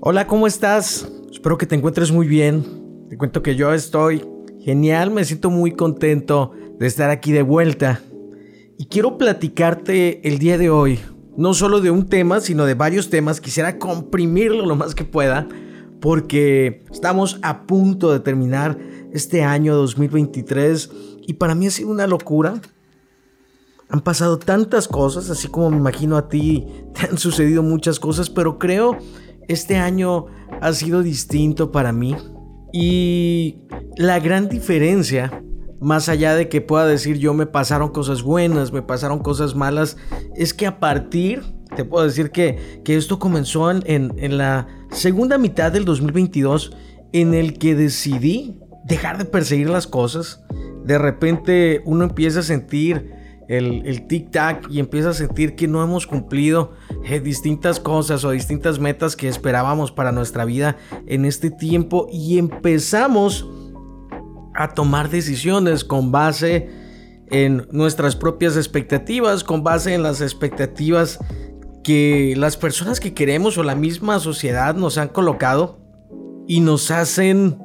Hola, ¿cómo estás? Espero que te encuentres muy bien. Te cuento que yo estoy genial, me siento muy contento de estar aquí de vuelta. Y quiero platicarte el día de hoy, no solo de un tema, sino de varios temas. Quisiera comprimirlo lo más que pueda, porque estamos a punto de terminar este año 2023 y para mí ha sido una locura. Han pasado tantas cosas, así como me imagino a ti, te han sucedido muchas cosas, pero creo este año ha sido distinto para mí y la gran diferencia, más allá de que pueda decir yo me pasaron cosas buenas, me pasaron cosas malas, es que a partir, te puedo decir que, que esto comenzó en, en la segunda mitad del 2022 en el que decidí dejar de perseguir las cosas. De repente uno empieza a sentir el, el tic-tac y empieza a sentir que no hemos cumplido eh, distintas cosas o distintas metas que esperábamos para nuestra vida en este tiempo y empezamos a tomar decisiones con base en nuestras propias expectativas, con base en las expectativas que las personas que queremos o la misma sociedad nos han colocado y nos hacen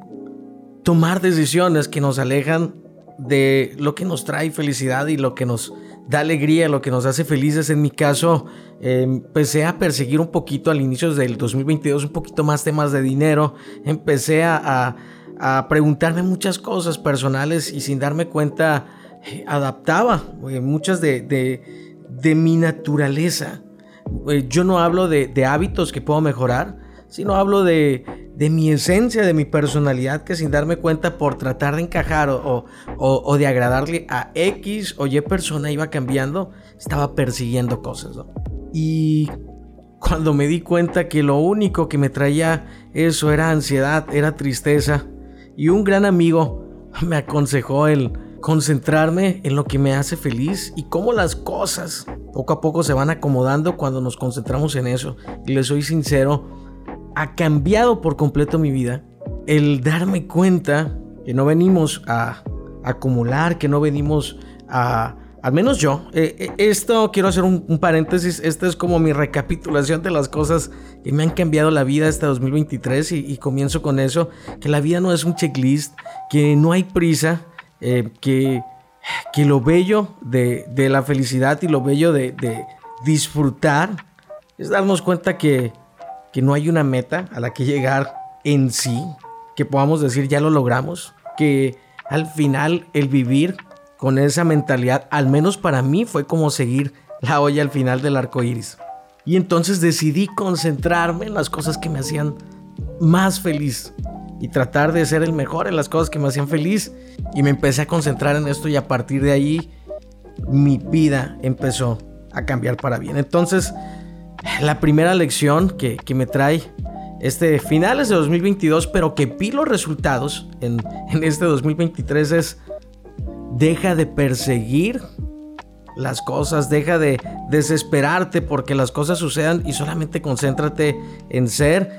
tomar decisiones que nos alejan de lo que nos trae felicidad y lo que nos da alegría, lo que nos hace felices. En mi caso, empecé a perseguir un poquito al inicio del 2022, un poquito más temas de dinero. Empecé a, preguntarme muchas cosas personales y sin darme cuenta, eh, adaptaba eh, muchas de, de, mi naturaleza. Eh, yo no hablo de, de hábitos que puedo mejorar, sino hablo de, de mi esencia, de mi personalidad, que sin darme cuenta por tratar de encajar o, de agradarle a X o Y persona iba cambiando, estaba persiguiendo cosas. Y cuando me di cuenta que lo único que me traía eso era ansiedad, era tristeza, y un gran amigo me aconsejó el concentrarme en lo que me hace feliz y cómo las cosas poco a poco se van acomodando cuando nos concentramos en eso. Y le soy sincero, ha cambiado por completo mi vida. El darme cuenta que no venimos a acumular, que no venimos a... Al menos yo, eh, eh, esto quiero hacer un, paréntesis, esta es como mi recapitulación de las cosas que me han cambiado la vida hasta 2023 y, comienzo con eso, que la vida no es un checklist, que no hay prisa, eh, que, que lo bello de, de, la felicidad y lo bello de, de disfrutar es darnos cuenta que, que no hay una meta a la que llegar en sí, que podamos decir ya lo logramos, que al final el vivir con esa mentalidad, al menos para mí, fue como seguir la olla al final del arco iris. Y entonces decidí concentrarme en las cosas que me hacían más feliz y tratar de ser el mejor en las cosas que me hacían feliz. Y me empecé a concentrar en esto y a partir de ahí mi vida empezó a cambiar para bien. Entonces, la primera lección que, me trae este finales de 2022, pero que vi los resultados en, en este 2023 es deja de perseguir las cosas, deja de desesperarte porque las cosas sucedan y solamente concéntrate en ser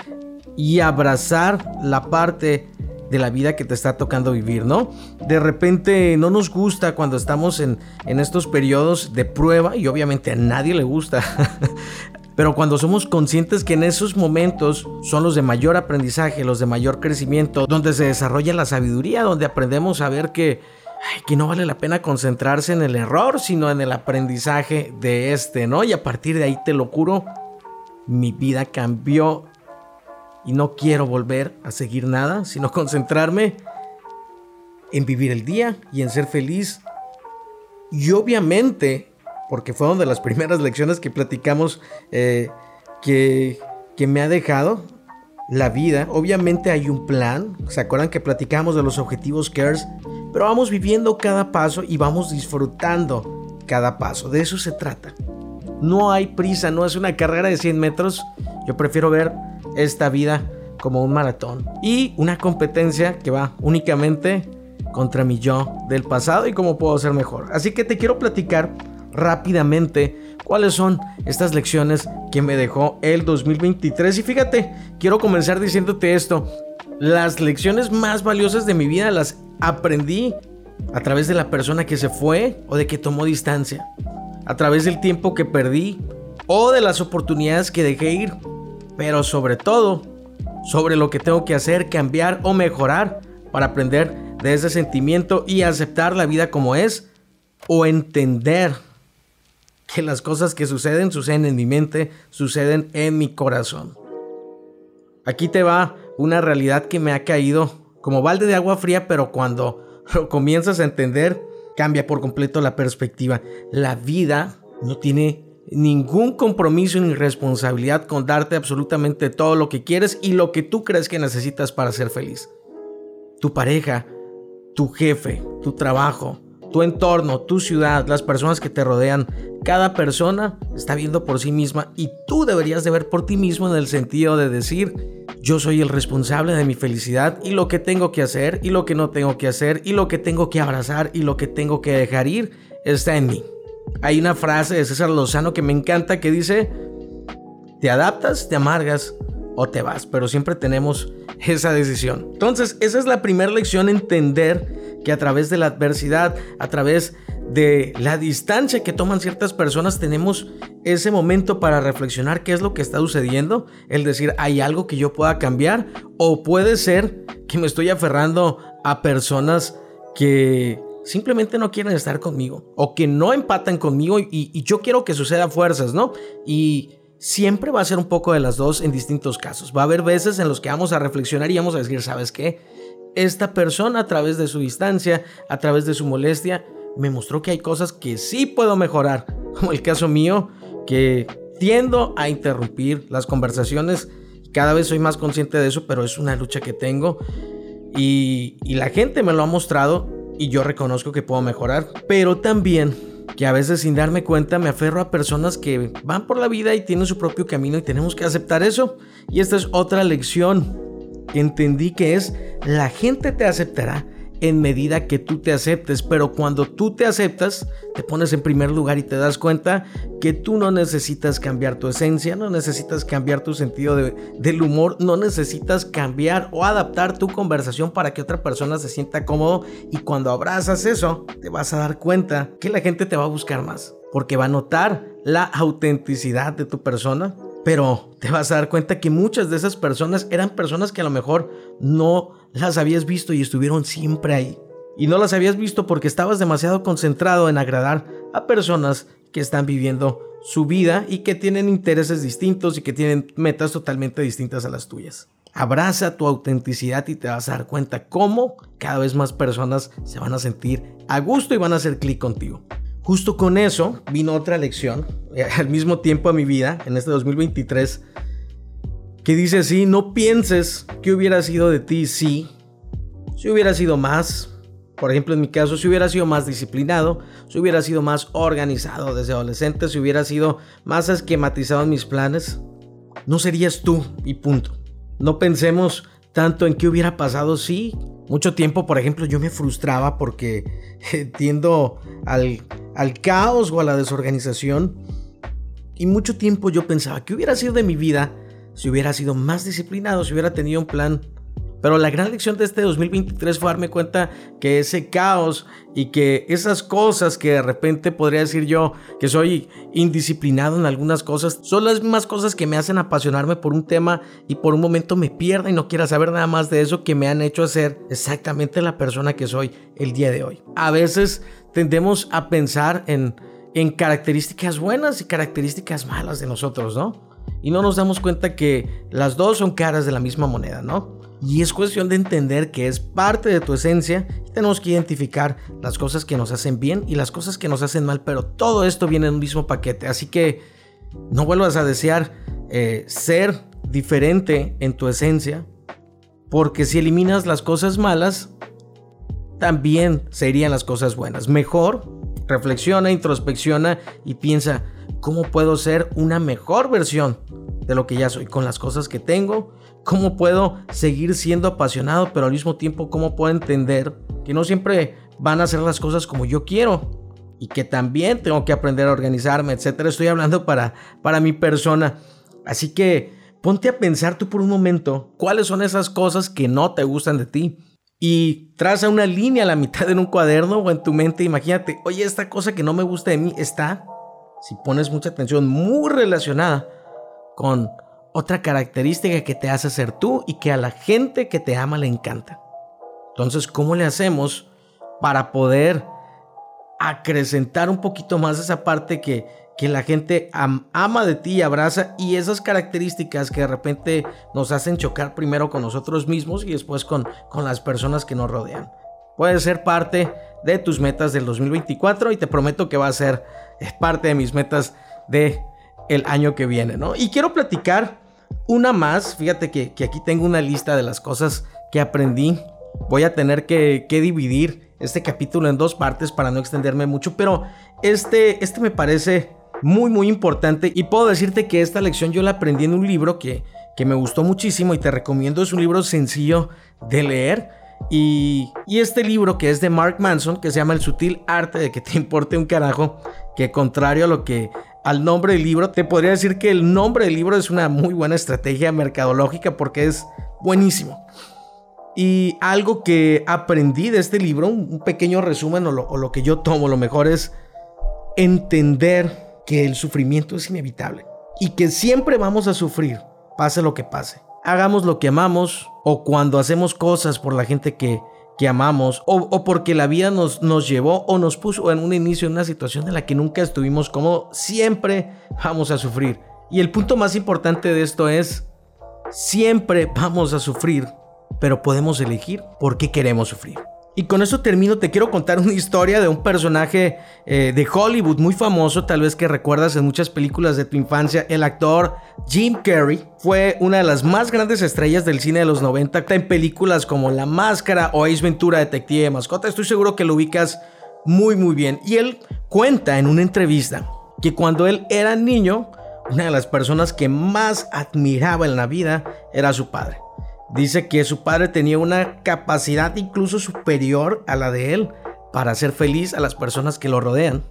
y abrazar la parte de la vida que te está tocando vivir, ¿no? De repente no nos gusta cuando estamos en, en estos periodos de prueba y obviamente a nadie le gusta Pero cuando somos conscientes que en esos momentos son los de mayor aprendizaje, los de mayor crecimiento, donde se desarrolla la sabiduría, donde aprendemos a ver que, que no vale la pena concentrarse en el error, sino en el aprendizaje de este, ¿no? Y a partir de ahí, te lo juro, mi vida cambió y no quiero volver a seguir nada, sino concentrarme en vivir el día y en ser feliz. Y obviamente porque fue una de las primeras lecciones que platicamos eh, que, que me ha dejado la vida. Obviamente hay un plan, ¿se acuerdan que platicamos de los objetivos CARES? Pero vamos viviendo cada paso y vamos disfrutando cada paso, de eso se trata. No hay prisa, no es una carrera de 100 metros, yo prefiero ver esta vida como un maratón y una competencia que va únicamente contra mi yo del pasado y cómo puedo ser mejor. Así que te quiero platicar rápidamente cuáles son estas lecciones que me dejó el 2023. Y fíjate, quiero comenzar diciéndote esto. Las lecciones más valiosas de mi vida las aprendí a través de la persona que se fue o de que tomó distancia. A través del tiempo que perdí o de las oportunidades que dejé ir. Pero sobre todo, sobre lo que tengo que hacer, cambiar o mejorar para aprender de ese sentimiento y aceptar la vida como es o entender que las cosas que suceden suceden en mi mente, suceden en mi corazón. Aquí te va una realidad que me ha caído como balde de agua fría, pero cuando lo comienzas a entender, cambia por completo la perspectiva. La vida no tiene ningún compromiso ni responsabilidad con darte absolutamente todo lo que quieres y lo que tú crees que necesitas para ser feliz. Tu pareja, tu jefe, tu trabajo, tu entorno, tu ciudad, las personas que te rodean, cada persona está viendo por sí misma y tú deberías de ver por ti mismo en el sentido de decir, yo soy el responsable de mi felicidad y lo que tengo que hacer y lo que no tengo que hacer y lo que tengo que abrazar y lo que tengo que dejar ir está en mí. Hay una frase de César Lozano que me encanta que dice, te adaptas, te amargas o te vas, pero siempre tenemos esa decisión. Entonces, esa es la primera lección, entender que a través de la adversidad, a través de la distancia que toman ciertas personas, tenemos ese momento para reflexionar qué es lo que está sucediendo, el decir, hay algo que yo pueda cambiar, o puede ser que me estoy aferrando a personas que simplemente no quieren estar conmigo o que no empatan conmigo y, yo quiero que suceda fuerzas, ¿no? Y siempre va a ser un poco de las dos en distintos casos. Va a haber veces en los que vamos a reflexionar y vamos a decir, ¿sabes qué? Esta persona a través de su distancia, a través de su molestia, me mostró que hay cosas que sí puedo mejorar, como el caso mío, que tiendo a interrumpir las conversaciones. Cada vez soy más consciente de eso, pero es una lucha que tengo. Y, la gente me lo ha mostrado y yo reconozco que puedo mejorar, pero también que a veces sin darme cuenta me aferro a personas que van por la vida y tienen su propio camino y tenemos que aceptar eso. Y esta es otra lección entendí que es la gente te aceptará en medida que tú te aceptes, pero cuando tú te aceptas, te pones en primer lugar y te das cuenta que tú no necesitas cambiar tu esencia, no necesitas cambiar tu sentido del humor, no necesitas cambiar o adaptar tu conversación para que otra persona se sienta cómodo y cuando abrazas eso, te vas a dar cuenta que la gente te va a buscar más, porque va a notar la autenticidad de tu persona, pero te vas a dar cuenta que muchas de esas personas eran personas que a lo mejor no las habías visto y estuvieron siempre ahí. Y no las habías visto porque estabas demasiado concentrado en agradar a personas que están viviendo su vida y que tienen intereses distintos y que tienen metas totalmente distintas a las tuyas. Abraza tu autenticidad y te vas a dar cuenta cómo cada vez más personas se van a sentir a gusto y van a hacer clic contigo. Justo con eso vino otra lección, eh, al mismo tiempo a mi vida, en este 2023, que dice así, no pienses que hubiera sido de ti si, si hubiera sido más, por ejemplo en mi caso, si hubiera sido más disciplinado, si hubiera sido más organizado desde adolescente, si hubiera sido más esquematizado en mis planes, no serías tú y punto. No pensemos tanto en qué hubiera pasado si mucho tiempo, por ejemplo, yo me frustraba porque tiendo al, al caos o a la desorganización. Y mucho tiempo yo pensaba, ¿qué hubiera sido de mi vida si hubiera sido más disciplinado, si hubiera tenido un plan pero la gran lección de este 2023 fue darme cuenta que ese caos y que esas cosas que de repente podría decir yo que soy indisciplinado en algunas cosas, son las mismas cosas que me hacen apasionarme por un tema y por un momento me pierda y no quiera saber nada más de eso que me han hecho ser exactamente la persona que soy el día de hoy. A veces tendemos a pensar en, en características buenas y características malas de nosotros, ¿no? Y no nos damos cuenta que las dos son caras de la misma moneda, ¿no? Y es cuestión de entender que es parte de tu esencia y tenemos que identificar las cosas que nos hacen bien y las cosas que nos hacen mal, pero todo esto viene en un mismo paquete. Así que no vuelvas a desear eh, ser diferente en tu esencia, porque si eliminas las cosas malas, también serían las cosas buenas. Mejor reflexiona, introspecciona y piensa, ¿cómo puedo ser una mejor versión de lo que ya soy con las cosas que tengo? ¿Cómo puedo seguir siendo apasionado, pero al mismo tiempo cómo puedo entender que no siempre van a ser las cosas como yo quiero? Y que también tengo que aprender a organizarme, etcétera. Estoy hablando para, para mi persona. Así que ponte a pensar tú por un momento cuáles son esas cosas que no te gustan de ti. Y traza una línea a la mitad en un cuaderno o en tu mente. Imagínate, oye, esta cosa que no me gusta de mí está, si pones mucha atención, muy relacionada con otra característica que te hace ser tú y que a la gente que te ama le encanta. Entonces, ¿cómo le hacemos para poder acrecentar un poquito más esa parte que, que la gente ama de ti y abraza y esas características que de repente nos hacen chocar primero con nosotros mismos y después con, con las personas que nos rodean. Puede ser parte de tus metas del 2024 y te prometo que va a ser parte de mis metas de el año que viene, ¿no? Y quiero platicar una más, fíjate que, que aquí tengo una lista de las cosas que aprendí. Voy a tener que, que dividir este capítulo en dos partes para no extenderme mucho, pero este, este me parece muy muy importante y puedo decirte que esta lección yo la aprendí en un libro que, que me gustó muchísimo y te recomiendo, es un libro sencillo de leer. Y, y, este libro que es de Mark Manson, que se llama El sutil arte de que te importe un carajo, que contrario a lo que al nombre del libro, te podría decir que el nombre del libro es una muy buena estrategia mercadológica porque es buenísimo. Y algo que aprendí de este libro, un pequeño resumen o lo, que yo tomo, lo mejor es entender que el sufrimiento es inevitable y que siempre vamos a sufrir, pase lo que pase. Hagamos lo que amamos o cuando hacemos cosas por la gente que, que amamos o, porque la vida nos, nos llevó o nos puso en un inicio en una situación en la que nunca estuvimos como siempre vamos a sufrir. Y el punto más importante de esto es, siempre vamos a sufrir, pero podemos elegir por qué queremos sufrir. Y con eso termino, te quiero contar una historia de un personaje eh, de Hollywood muy famoso, tal vez que recuerdas en muchas películas de tu infancia. El actor Jim Carrey fue una de las más grandes estrellas del cine de los 90 en películas como La Máscara o Ace Ventura Detective de Mascota. Estoy seguro que lo ubicas muy muy bien. Y él cuenta en una entrevista que cuando él era niño, una de las personas que más admiraba en la vida era su padre. Dice que su padre tenía una capacidad incluso superior a la de él para hacer feliz a las personas que lo rodean,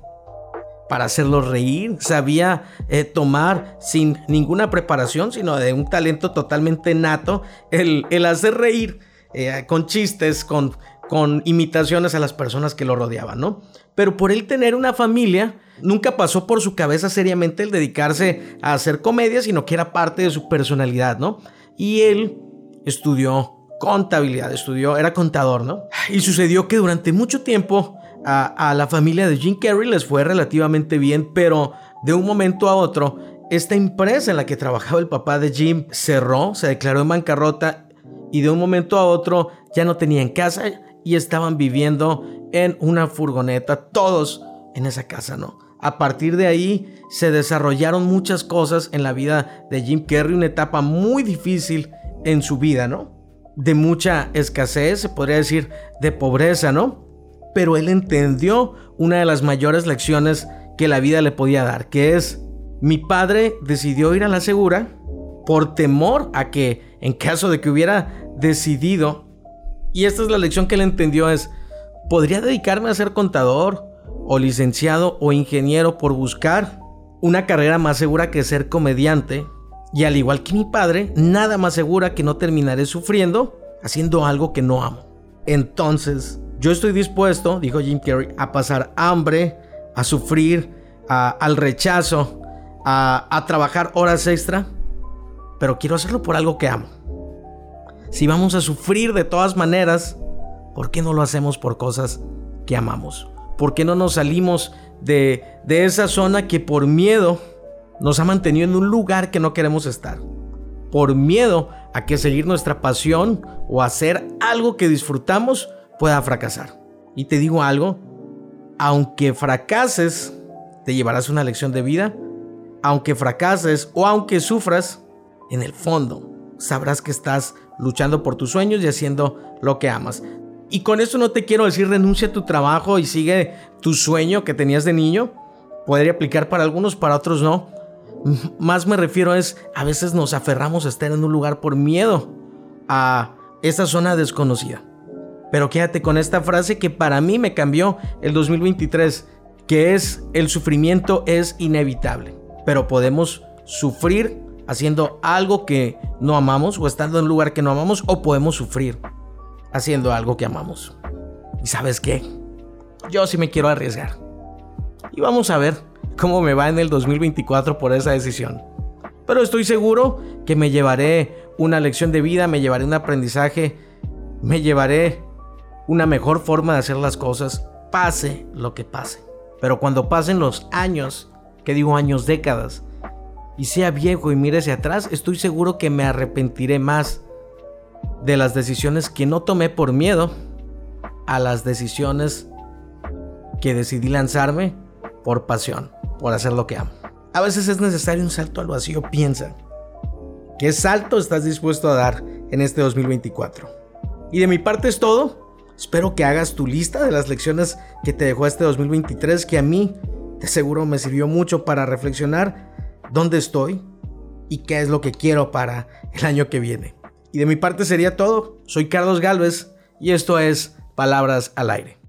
para hacerlos reír. Sabía eh, tomar sin ninguna preparación, sino de un talento totalmente nato, el, el hacer reír eh, con chistes, con, con imitaciones a las personas que lo rodeaban, ¿no? Pero por él tener una familia, nunca pasó por su cabeza seriamente el dedicarse a hacer comedia, sino que era parte de su personalidad, ¿no? Y él estudió contabilidad, estudió, era contador, ¿no? Y sucedió que durante mucho tiempo a, la familia de Jim Carrey les fue relativamente bien, pero de un momento a otro, esta empresa en la que trabajaba el papá de Jim cerró, se declaró en bancarrota y de un momento a otro ya no tenían casa y estaban viviendo en una furgoneta, todos en esa casa, ¿no? A partir de ahí se desarrollaron muchas cosas en la vida de Jim Carrey, una etapa muy difícil en su vida, ¿no? De mucha escasez, se podría decir, de pobreza, ¿no? Pero él entendió una de las mayores lecciones que la vida le podía dar, que es, mi padre decidió ir a la segura por temor a que, en caso de que hubiera decidido, y esta es la lección que él entendió, es, podría dedicarme a ser contador o licenciado o ingeniero por buscar una carrera más segura que ser comediante y al igual que mi padre, nada más segura que no terminaré sufriendo haciendo algo que no amo. Entonces, yo estoy dispuesto, dijo Jim Carrey, a pasar hambre, a sufrir, al rechazo, a, trabajar horas extra, pero quiero hacerlo por algo que amo. Si vamos a sufrir de todas maneras, ¿por qué no lo hacemos por cosas que amamos? ¿Por qué no nos salimos de esa zona que por miedo nos ha mantenido en un lugar que no queremos estar. Por miedo a que seguir nuestra pasión o hacer algo que disfrutamos pueda fracasar. Y te digo algo, aunque fracases, te llevarás una lección de vida. Aunque fracases o aunque sufras, en el fondo sabrás que estás luchando por tus sueños y haciendo lo que amas. Y con eso no te quiero decir renuncia a tu trabajo y sigue tu sueño que tenías de niño. Podría aplicar para algunos, para otros no. Más me refiero es, a veces nos aferramos a estar en un lugar por miedo a esa zona desconocida. Pero quédate con esta frase que para mí me cambió el 2023, que es el sufrimiento es inevitable, pero podemos sufrir haciendo algo que no amamos o estando en un lugar que no amamos o podemos sufrir haciendo algo que amamos. ¿Y sabes qué? Yo sí me quiero arriesgar. Y vamos a ver cómo me va en el 2024 por esa decisión. Pero estoy seguro que me llevaré una lección de vida, me llevaré un aprendizaje, me llevaré una mejor forma de hacer las cosas, pase lo que pase. Pero cuando pasen los años, que digo años, décadas, y sea viejo y mire hacia atrás, estoy seguro que me arrepentiré más de las decisiones que no tomé por miedo a las decisiones que decidí lanzarme por pasión, por hacer lo que amo. A veces es necesario un salto al vacío, piensa. ¿Qué salto estás dispuesto a dar en este 2024? Y de mi parte es todo. Espero que hagas tu lista de las lecciones que te dejó este 2023, que a mí de seguro me sirvió mucho para reflexionar dónde estoy y qué es lo que quiero para el año que viene. Y de mi parte sería todo. Soy Carlos Galvez y esto es Palabras al Aire.